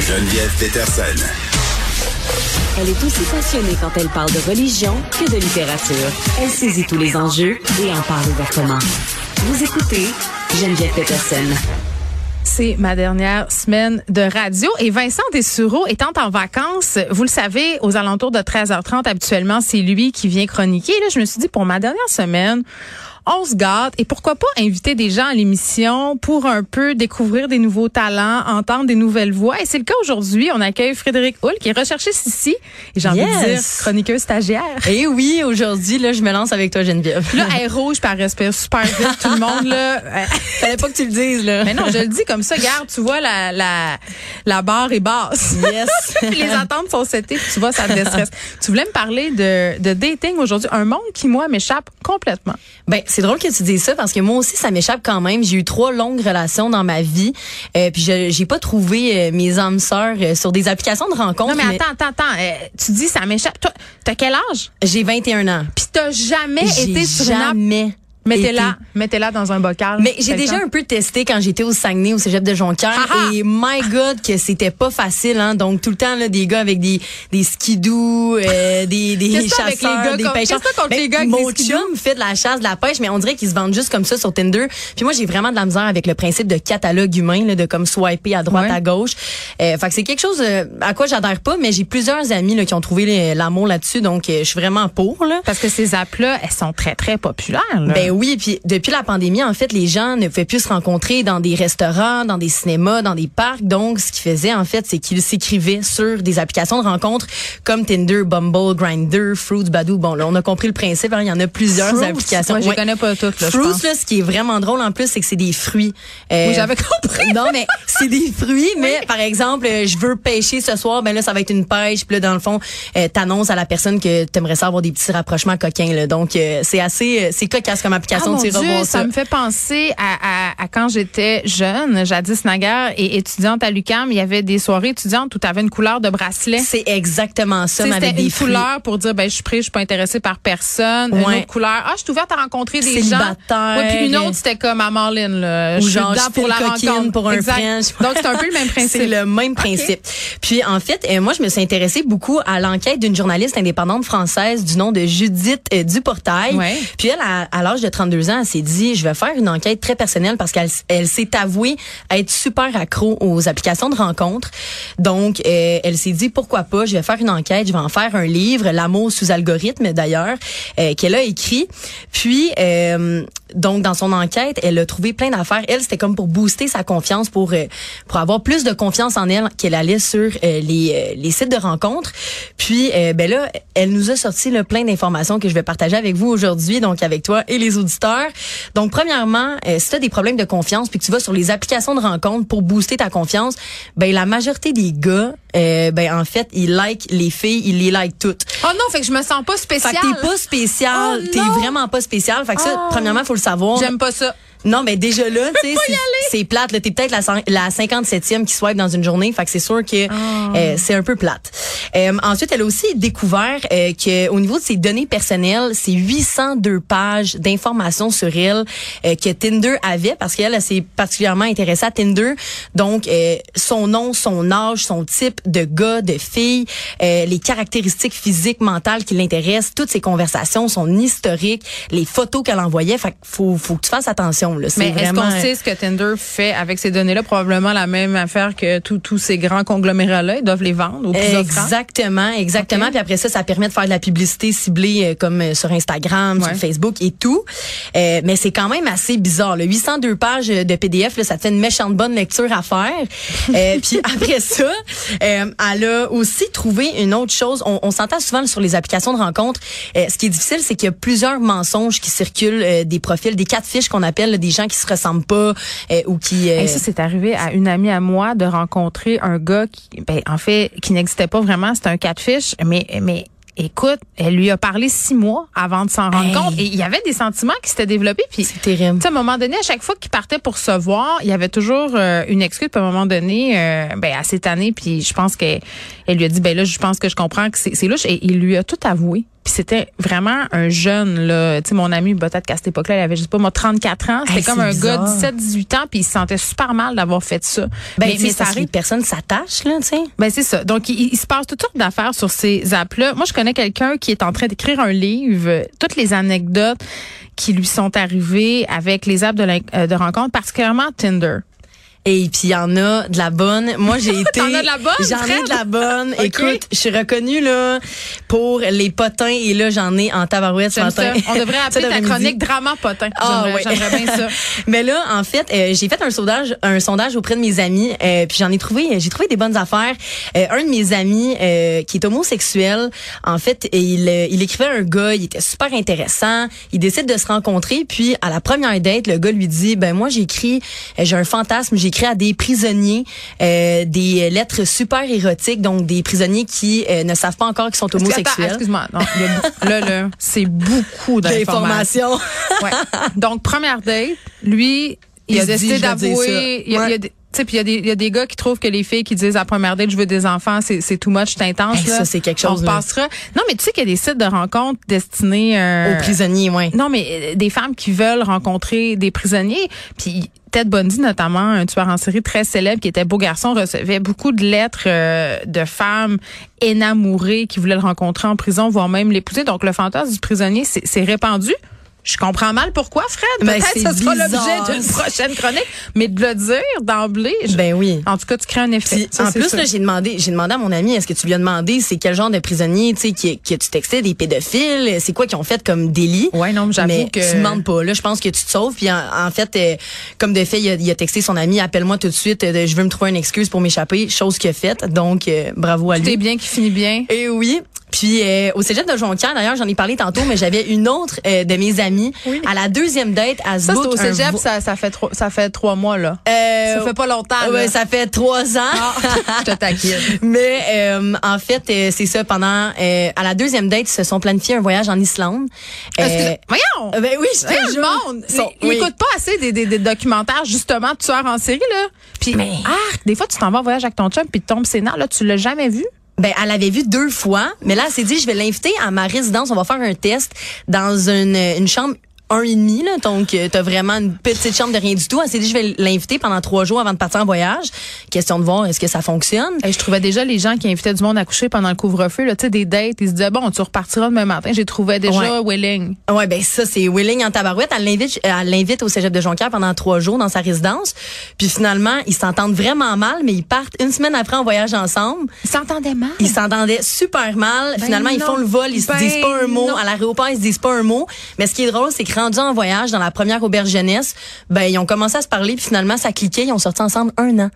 Geneviève Peterson. Elle est aussi passionnée quand elle parle de religion que de littérature. Elle saisit tous les enjeux et en parle ouvertement. Vous écoutez Geneviève Peterson. C'est ma dernière semaine de radio et Vincent Dessureau étant en vacances, vous le savez, aux alentours de 13h30 habituellement, c'est lui qui vient chroniquer. Là, je me suis dit pour ma dernière semaine, on se gâte et pourquoi pas inviter des gens à l'émission pour un peu découvrir des nouveaux talents, entendre des nouvelles voix. Et c'est le cas aujourd'hui. On accueille Frédéric Hull qui est recherchiste ici et j'ai envie de dire Yes. chroniqueuse stagiaire. Et oui, aujourd'hui, là, je me lance avec toi, Geneviève. Là, elle est rouge, elle respire super vite. Tout le monde, là. Fallait pas que tu le dises, là. Mais non, je le dis comme ça. Garde, tu vois, la, la, la barre est basse. Yes. Les attentes sont setées, tu vois, ça te déstresse. tu voulais me parler de, de dating aujourd'hui. Un monde qui, moi, m'échappe complètement. Ben, c'est drôle que tu dises ça parce que moi aussi, ça m'échappe quand même. J'ai eu trois longues relations dans ma vie. Euh, puis je j'ai pas trouvé euh, mes âmes sœurs euh, sur des applications de rencontres. Non, mais attends, attends, attends. Euh, tu dis, ça m'échappe. Toi, t'as quel âge? J'ai 21 ans. Puis t'as jamais été sur une app. Mettez-la, mettez-la dans un bocal. Mais j'ai déjà un peu testé quand j'étais au Saguenay, au cégep de Jonquière. Ah! Et my God, que c'était pas facile. Hein? Donc, tout le temps, là, des gars avec des, des skidoo, euh, des, des avec chasseurs, les gars des pêcheurs. qu'est-ce contre Ben, les gars avec mon des chum fait de la chasse, de la pêche, mais on dirait qu'ils se vendent juste comme ça sur Tinder. Puis moi, j'ai vraiment de la misère avec le principe de catalogue humain, là, de comme swiper à droite, Ouais. à gauche. Euh, fait que c'est quelque chose euh, à quoi j'adhère pas, mais j'ai plusieurs amis là, qui ont trouvé les- l'amour là-dessus. Donc, euh, je suis vraiment pour. Là. Parce que ces apps-là, elles sont très, très populaires. là. Ben oui, puis depuis la pandémie, en fait, les gens ne pouvaient plus se rencontrer dans des restaurants, dans des cinémas, dans des parcs. Donc, ce qu'ils faisaient, en fait, c'est qu'ils s'écrivaient sur des applications de rencontres comme Tinder, Bumble, Grindr, Fruits, Badoo. Bon, là, on a compris le principe. hein, il y en a plusieurs Fruits, applications. moi, je Ouais. connais pas toutes, là, Fruits, là, ce qui est vraiment drôle en plus, c'est que c'est des fruits. Euh, Oui, j'avais compris. non, mais c'est des fruits, mais par exemple, euh, je veux pêcher ce soir, ben là, ça va être une pêche. Puis là, dans le fond, euh, t'annonces à la personne que t'aimerais ça avoir des petits rapprochements coquins. Là. Donc, euh, c'est assez, c'est cocasse comme application. Dieu, voir ça me fait penser à, à, à quand j'étais jeune, jadis naguère, et étudiante à l'UQAM, il y avait des soirées étudiantes où tu avais une couleur de bracelet. C'est exactement ça, mais avec C'était des une couleur pour dire ben je suis prise, je suis pas intéressée par personne. Une Ouais. autre couleur, ah je suis ouverte à rencontrer des gens. Ouais, puis une autre c'était comme à Marlene là, Ou je suis genre, je pour la rencontre pour un. Donc c'est un peu le même principe. C'est le même principe. Puis en fait, euh, moi je me suis intéressée beaucoup à l'enquête d'une journaliste indépendante française du nom de Judith euh, Duportail. Ouais. Puis elle, à, à l'âge de 32 ans, elle s'est dit, je vais faire une enquête très personnelle parce qu'elle elle s'est avouée être super accro aux applications de rencontres. Donc euh, elle s'est dit, pourquoi pas, je vais faire une enquête, je vais en faire un livre, L'amour sous algorithme d'ailleurs, euh, qu'elle a écrit. Puis euh, donc dans son enquête, elle a trouvé plein d'affaires. Elle, c'était comme pour booster sa confiance, pour euh, pour avoir plus de confiance en elle qu'elle allait sur euh, les euh, les sites de rencontres. Puis ben là, elle nous a sorti là, plein d'informations que je vais partager avec vous aujourd'hui, donc avec toi et les auditeurs. Donc premièrement, si tu as des problèmes de confiance puis que tu vas sur les applications de rencontres pour booster ta confiance, ben la majorité des gars, euh, ben en fait, ils like les filles, ils les like toutes. Oh non, fait que je me sens pas Fait spéciale. que t'es pas spécial, Oh t'es vraiment pas spécial. Fait que ça, Oh. premièrement, faut le savoir. J'aime pas ça. Non, mais déjà là, tu sais, c'est- plate. T'es peut-être la, la 57e qui swipe dans une journée. Fait que c'est sûr que euh, c'est un peu plate. Euh, ensuite, elle a aussi découvert euh, que au niveau de ses données personnelles, c'est 802 pages d'informations sur elle euh, que Tinder avait parce qu'elle elle s'est particulièrement intéressée à Tinder. Donc, euh, son nom, son âge, son type de gars, de fille, euh, les caractéristiques physiques, mentales qui l'intéressent, toutes ses conversations, son historique, les photos qu'elle envoyait. Fait que faut, faut que tu fasses attention. Application. Là. Mais est-ce qu'on sait ce que Tinder fait avec ces données-là? Probablement la même affaire que tous ces grands conglomérats-là. Ils doivent les vendre au plus. Exactement, exactement. Puis après ça, ça permet de faire de la publicité ciblée euh, comme euh, sur Instagram, Ouais. sur Facebook et tout. Euh, mais c'est quand même assez bizarre. Le 802 pages de PDF, là, ça te fait une méchante bonne lecture à faire. Euh, puis après ça, euh, elle a aussi trouvé une autre chose. On, on s'entend souvent sur les applications de rencontres. Euh, ce qui est difficile, c'est qu'il y a plusieurs mensonges qui circulent, des profils, des quatre fiches qu'on appelle là, des gens qui se ressemblent pas euh, ou qui. euh, Et ça, c'est arrivé à une amie à moi de rencontrer un gars qui, ben, en fait, qui n'existait pas vraiment. C'était un catfish, mais, mais, écoute, elle lui a parlé six mois avant de s'en rendre Hey. compte. Et il y avait des sentiments qui s'étaient développés. Puis, c'est terrible. À un moment donné, à chaque fois qu'il partait pour se voir, il y avait toujours euh, une excuse. Puis à un moment donné, euh, ben, à cette année, puis je pense qu'elle elle lui a dit, ben là, je pense que je comprends que c'est c'est louche. Et il lui a tout avoué. Puis c'était vraiment un jeune, là. Tu sais, mon ami, peut-être qu'à cette époque-là, il avait, je sais pas, moi, 34 ans. C'était Hey, comme un bizarre. gars 17-18 ans, puis il se sentait super mal d'avoir fait ça. Ben, mais mais c'est ça arrive. personnes s'attachent, là, tu sais. Ben c'est ça. Donc il, il se passe toutes sortes d'affaires sur ces apps-là. Moi, je connais quelqu'un qui est en train d'écrire un livre, toutes les anecdotes qui lui sont arrivées avec les apps de, l'in- euh, de rencontre, particulièrement Tinder. Et puis il y en a de la bonne. Moi j'ai été T'en as de la bonne, J'en ai de la bonne. Écoute, je suis reconnue là pour les potins et là j'en ai en tabarouette ce J'aime ça. matin. On devrait appeler ta chronique Drama Potin. Ah, J'aimerais j'aimerais bien ça. Mais là, en fait, euh, j'ai fait un sondage, un sondage auprès de mes amis, euh, puis j'en ai trouvé, j'ai trouvé des bonnes affaires. Euh, un de mes amis euh, qui est homosexuel, en fait, il, il écrivait un gars, il était super intéressant. Il décide de se rencontrer, puis à la première date, le gars lui dit, ben moi euh, j'ai un fantasme, j'ai écrit à des prisonniers euh, des lettres super érotiques, donc des prisonniers qui euh, ne savent pas encore qu'ils sont homosexuels. Excuse-moi. Là, là, c'est beaucoup d'informations. Ouais. Donc, première date, lui, il, Il a décidé d'avouer. Il Ouais. il a tu sais, puis il y a des- il y, a des gars qui trouvent que les filles qui disent à première date, je veux des enfants, c'est c'est too much, c'est intense. Hey, là. ça, c'est quelque chose, On là. passera. Non, mais tu sais qu'il y a des sites de rencontres destinés euh, Aux prisonniers, ouais. Non, mais euh, des femmes qui veulent rencontrer des prisonniers. Puis Ted Bundy, notamment, un tueur en série très célèbre qui était beau garçon, recevait beaucoup de lettres euh, de femmes énamourées qui voulaient le rencontrer en prison, voire même l'épouser. Donc, le fantasme du prisonnier c'est répandu. Je comprends mal pourquoi, Fred. Mais Peut-être c'est que ce sera l'objet d'une prochaine chronique. Mais de le dire d'emblée, je- Ben oui. en tout cas, tu crées un effet. Puis, Ça, en c'est plus, j'ai demandé, j'ai demandé à mon ami, est-ce que tu lui as demandé c'est quel genre de prisonnier, tu sais, qui tu textais des pédophiles, c'est quoi qu'ils ont fait comme délit? Ouais, non, mais j'avoue que- tu demandes pas. Là, je pense que tu te sauves. Puis en, en fait, euh, comme de fait, il a, il a texté son ami, appelle-moi tout de suite, euh, je veux me trouver une excuse pour m'échapper, chose qu'il a faite. Donc, euh, bravo à lui. est bien qui finit bien. Et oui. Puis euh, au cégep de Jonquière, d'ailleurs, j'en ai parlé tantôt, mais j'avais une autre euh, de mes amies. À la deuxième date, à Ça, c'est au cégep, ça, ça, fait trois, ça fait trois mois, là. Euh, ça fait pas longtemps, là. Ouais, ça fait trois ans. Ah, je te taquine. Mais euh, en fait, euh, c'est ça. Pendant euh, à la deuxième date, ils se sont planifiés un voyage en Islande. Euh, Voyons! ben oui, je te jure. le monde! Sont- Ils oui. pas assez des, des, des documentaires, justement, de tueurs en série, là. Puis, Mais- arc, des fois, tu t'en vas en voyage avec ton chum, puis tu tombes sénat, là, tu l'as jamais vu? Ben, elle l'avait vu deux fois, mais là, elle s'est dit, je vais l'inviter à ma résidence. On va faire un test dans une, une chambre un et demi, là. Donc, euh, t'as vraiment une petite chambre de rien du tout. Elle s'est dit, je vais l'inviter pendant trois jours avant de partir en voyage. Question de voir, est-ce que ça fonctionne? Et je trouvais déjà les gens qui invitaient du monde à coucher pendant le couvre-feu, là, tu sais, des dates, ils se disaient, bon, tu repartiras demain matin. J'ai trouvé déjà willing. Ouais, ben ça c'est willing en tabarouette. Elle l'invite, elle l'invite au cégep de Jonquière pendant trois jours dans sa résidence. Puis finalement, ils s'entendent vraiment mal, mais ils partent une semaine après en voyage ensemble. Ils s'entendaient mal? Ils s'entendaient super mal. Ben Finalement, ils font le vol, ils se Ben disent pas un mot. non. À l'aéroport, ils se disent pas un mot. Mais ce qui est drôle, c'est que rendus en voyage dans la première auberge jeunesse, ben ils ont commencé à se parler, puis finalement ça cliquait, ils ont sorti ensemble un an.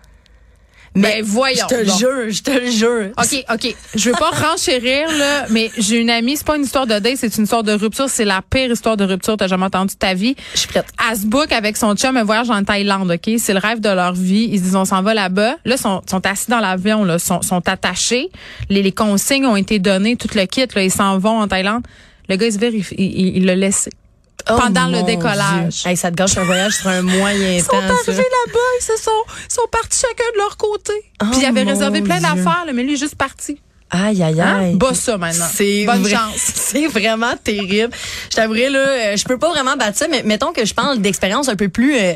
Mais Ben, voyons Je te le jure, je te le jure. OK, OK. Je veux pas renchérir, là, mais j'ai une amie, c'est pas une histoire de date, c'est une histoire de rupture. C'est la pire histoire de rupture que t'as jamais entendue de ta vie. Je suis prête. Elle se book avec son chum un voyage en Thaïlande, OK? C'est le rêve de leur vie. Ils se disent, on s'en va là-bas. Là, sont, sont assis dans l'avion, là, sont, sont attachés. Les, les consignes ont été données, tout le kit, là, ils s'en vont en Thaïlande. Le gars, il se vire, il l'a laissé. Oh, Pendant le décollage. Hey, ça te gâche un voyage sur un moyen Ils sont temps. arrivés là-bas, ils se sont, ils sont partis chacun de leur côté. Oh, Puis ils avaient mon réservé plein d'affaires, mais lui, il est juste parti. Aïe, aïe, Hein? aïe. Bas ça maintenant. C'est Bonne vrai- chance. C'est vraiment terrible. Je t'avouerais là, euh, je peux pas vraiment battre ça, mais mettons que je parle d'expérience un peu plus, euh,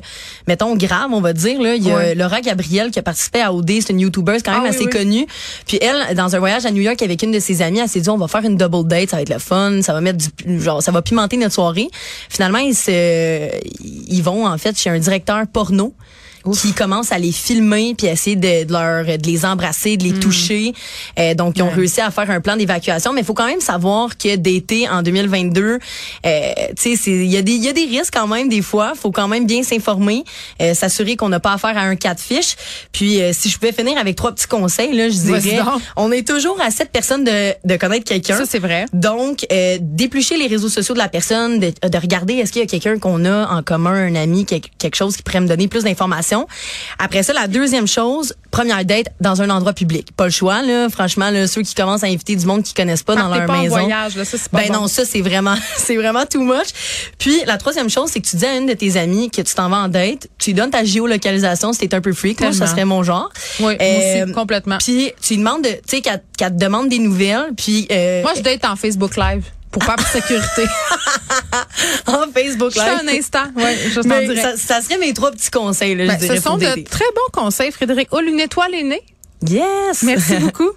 mettons grave, on va dire là. Il y a. Laura Gabriel qui a participé à OD, c'est une YouTuber, c'est quand même Ah oui, assez oui. connue. Puis elle, dans un voyage à New York avec une de ses amies, elle s'est dit on va faire une double date, ça va être le fun, ça va mettre du, genre ça va pimenter notre soirée. Finalement ils se, ils vont en fait chez un directeur porno qui commence à les filmer puis à essayer de, de leur de les embrasser, de les toucher. Euh, donc ils ont réussi à faire un plan d'évacuation, mais il faut quand même savoir que d'été en 2022, euh, tu sais c'est il y a des il y a des risques quand même des fois, faut quand même bien s'informer, euh, s'assurer qu'on n'a pas affaire à un cas de fiche. Puis euh, si je pouvais finir avec trois petits conseils là, je dirais on est toujours à sept personnes de de connaître quelqu'un. Ça, c'est vrai. Donc, euh, d'éplucher les réseaux sociaux de la personne, de, de regarder est-ce qu'il y a quelqu'un qu'on a en commun, un ami, quelque chose qui pourrait me donner plus d'informations. Après ça, la deuxième chose, première date dans un endroit public. Pas le choix, là. Franchement, là, ceux qui commencent à inviter du monde qu'ils connaissent pas dans leur pas maison. en voyage, là, ça, c'est pas Ben bon. non, ça c'est vraiment c'est vraiment too much. Puis la troisième chose, c'est que tu dis à une de tes amies que tu t'en vas en date, tu lui donnes ta géolocalisation si t'es un peu freak, moi, ça serait mon genre. Oui, Euh, aussi, complètement. Puis tu lui demandes de tu sais qu'elle qu'elle te demande des nouvelles, puis euh, Moi, je date en Facebook Live pour pas de sécurité. en Facebook Live. fais un instant. Ouais, je Mais ça, ça serait mes trois petits conseils, là, Ben, je dirais. ce sont pour de très bons conseils, Frédéric. Oh, une étoile est née. Yes! Merci beaucoup.